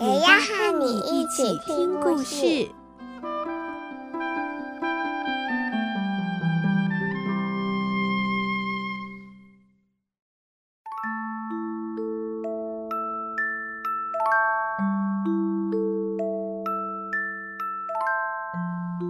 也要和你一起听故事。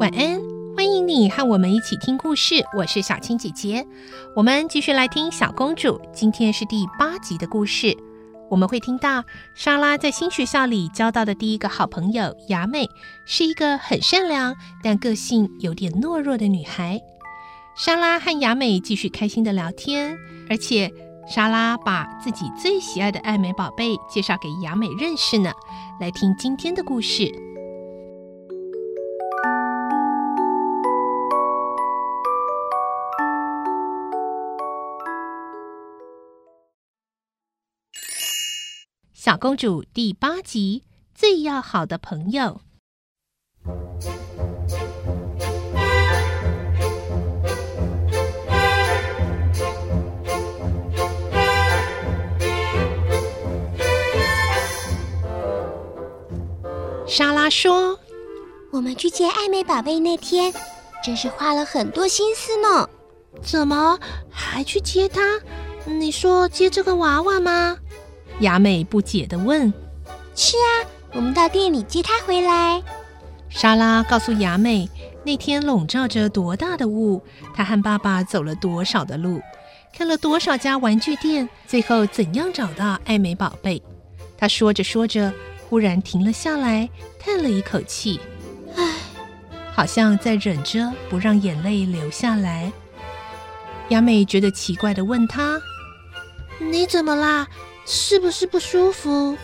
晚安，欢迎你和我们一起听故事。我是小青姐姐，我们继续来听小公主。今天是第八集的故事。我们会听到莎拉在新学校里交到的第一个好朋友雅美，是一个很善良但个性有点懦弱的女孩。莎拉和雅美继续开心的聊天，而且莎拉把自己最喜爱的爱美宝贝介绍给雅美认识呢。来听今天的故事。小公主第八集，最要好的朋友。莎拉说：“我们去接爱美宝贝那天，真是花了很多心思呢。怎么还去接她？你说接这个娃娃吗？”雅美不解地问：“是啊，我们到店里接她回来。”莎拉告诉雅美，那天笼罩着多大的雾，她和爸爸走了多少的路，看了多少家玩具店，最后怎样找到爱美宝贝。她说着说着，忽然停了下来，叹了一口气：“唉，好像在忍着不让眼泪流下来。”雅美觉得奇怪地问她：“你怎么啦？”是不是不舒服？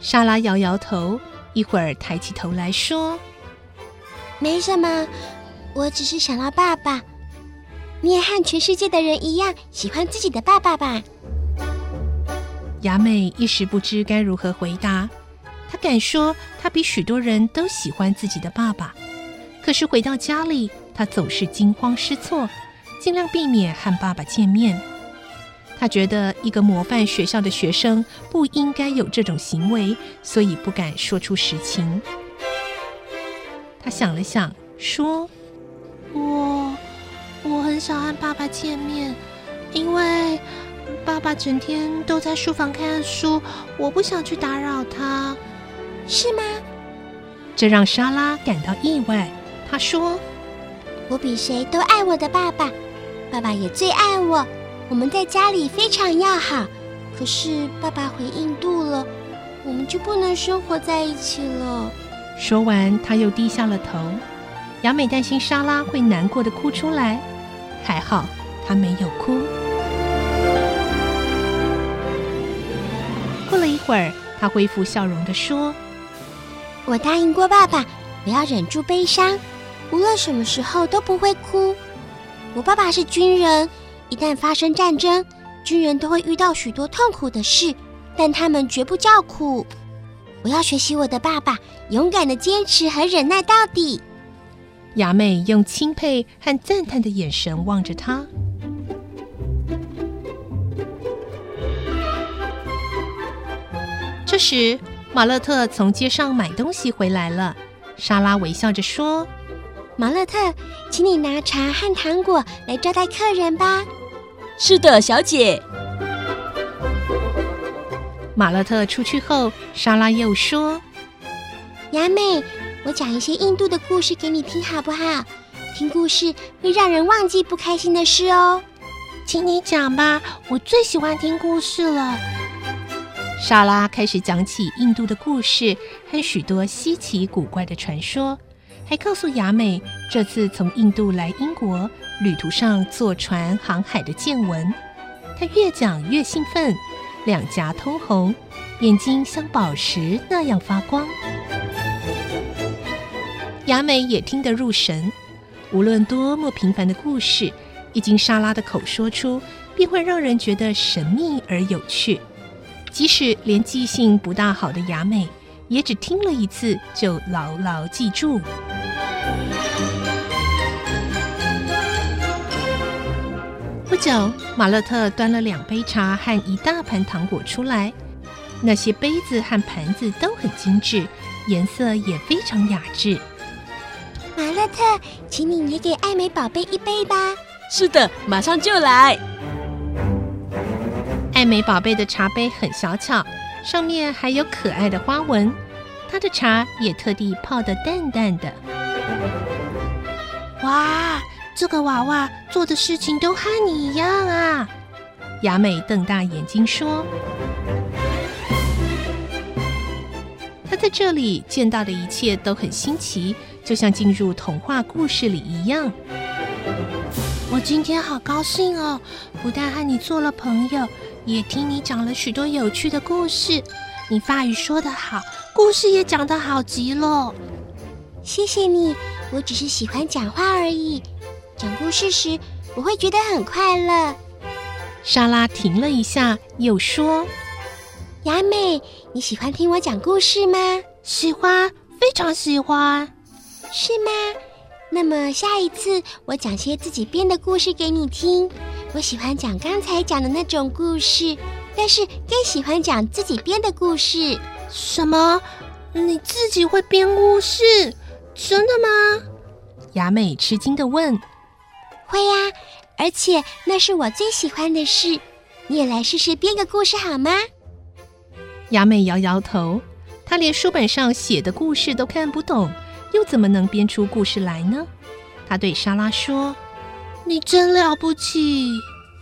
莎拉摇摇头，一会儿抬起头来说：“没什么，我只是想到爸爸。你也和全世界的人一样喜欢自己的爸爸吧？”雅美一时不知该如何回答。她敢说，她比许多人都喜欢自己的爸爸。可是回到家里，她总是惊慌失措，尽量避免和爸爸见面。他觉得一个模范学校的学生不应该有这种行为，所以不敢说出实情。他想了想，说：“我我很少和爸爸见面，因为爸爸整天都在书房看书，我不想去打扰他。”是吗？这让莎拉感到意外。她说：“我比谁都爱我的爸爸，爸爸也最爱我。”我们在家里非常要好，可是爸爸回印度了，我们就不能生活在一起了。说完，他又低下了头。雅美担心莎拉会难过的哭出来，还好她没有哭。过了一会儿，她恢复笑容的说：“我答应过爸爸，我要忍住悲伤，无论什么时候都不会哭。我爸爸是军人。”一旦发生战争，军人都会遇到许多痛苦的事，但他们绝不叫苦。我要学习我的爸爸，勇敢的坚持和忍耐到底。雅美用钦佩和赞叹的眼神望着他。这时，马勒特从街上买东西回来了。莎拉微笑着说：“马勒特，请你拿茶和糖果来招待客人吧。”是的，小姐。马勒特出去后，莎拉又说：“雅美，我讲一些印度的故事给你听，好不好？听故事会让人忘记不开心的事哦。请你讲吧，我最喜欢听故事了。”莎拉开始讲起印度的故事和许多稀奇古怪的传说。还告诉雅美这次从印度来英国旅途上坐船航海的见闻，她越讲越兴奋，两颊通红，眼睛像宝石那样发光。雅美也听得入神，无论多么平凡的故事，一经莎拉的口说出，便会让人觉得神秘而有趣。即使连记性不大好的雅美，也只听了一次就牢牢记住。不久，马勒特端了两杯茶和一大盘糖果出来，那些杯子和盘子都很精致，颜色也非常雅致。马勒特，请你也给爱美宝贝一杯吧。是的，马上就来。爱美宝贝的茶杯很小巧，上面还有可爱的花纹。她的茶也特地泡得淡淡的。哇，这个娃娃做的事情都和你一样啊！雅美瞪大眼睛说：“他在这里见到的一切都很新奇，就像进入童话故事里一样。”我今天好高兴哦，不但和你做了朋友。也听你讲了许多有趣的故事，你法语说得好，故事也讲得好极了。谢谢你，我只是喜欢讲话而已。讲故事时我会觉得很快乐。莎拉停了一下，又说：“雅美，你喜欢听我讲故事吗？喜欢，非常喜欢。是吗？那么下一次我讲些自己编的故事给你听。”我喜欢讲刚才讲的那种故事，但是更喜欢讲自己编的故事。什么？你自己会编故事？真的吗？雅美吃惊的问。会呀，而且那是我最喜欢的事。你也来试试编个故事好吗？雅美摇摇头，她连书本上写的故事都看不懂，又怎么能编出故事来呢？她对莎拉说。你真了不起！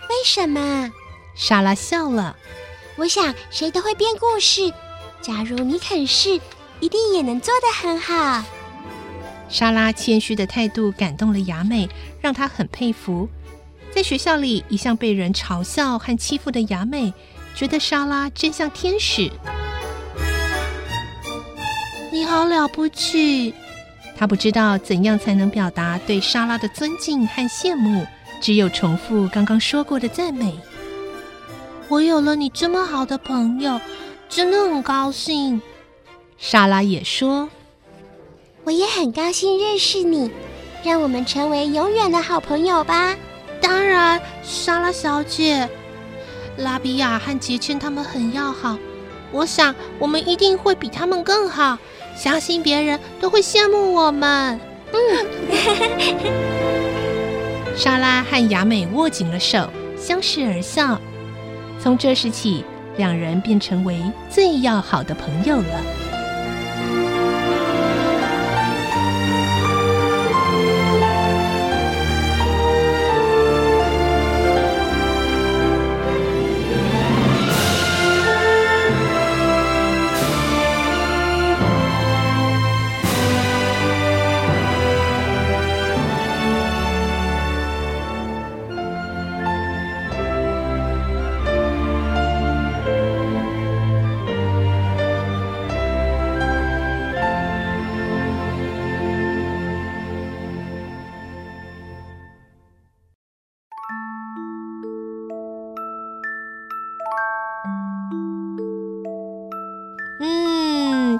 为什么？莎拉笑了。我想谁都会编故事。假如你肯试，一定也能做得很好。莎拉谦虚的态度感动了雅美，让她很佩服。在学校里一向被人嘲笑和欺负的雅美，觉得莎拉真像天使。你好了不起！他不知道怎样才能表达对莎拉的尊敬和羡慕，只有重复刚刚说过的赞美。我有了你这么好的朋友，真的很高兴。莎拉也说：“我也很高兴认识你，让我们成为永远的好朋友吧。”当然，莎拉小姐，拉比亚和杰茜他们很要好，我想我们一定会比他们更好。相信别人都会羡慕我们。嗯，莎拉和雅美握紧了手，相视而笑。从这时起，两人便成为最要好的朋友了。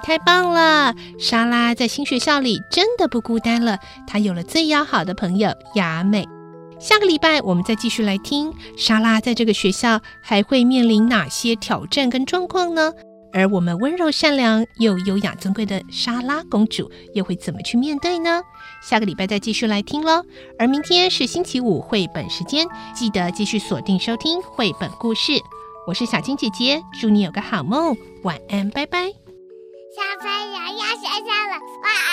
太棒了！莎拉在新学校里真的不孤单了，她有了最要好的朋友雅美。下个礼拜我们再继续来听莎拉在这个学校还会面临哪些挑战跟状况呢？而我们温柔善良又优雅尊贵的莎拉公主又会怎么去面对呢？下个礼拜再继续来听喽。而明天是星期五绘本时间，记得继续锁定收听绘本故事。我是小青姐姐，祝你有个好梦，晚安，拜拜。摘下了，晚安。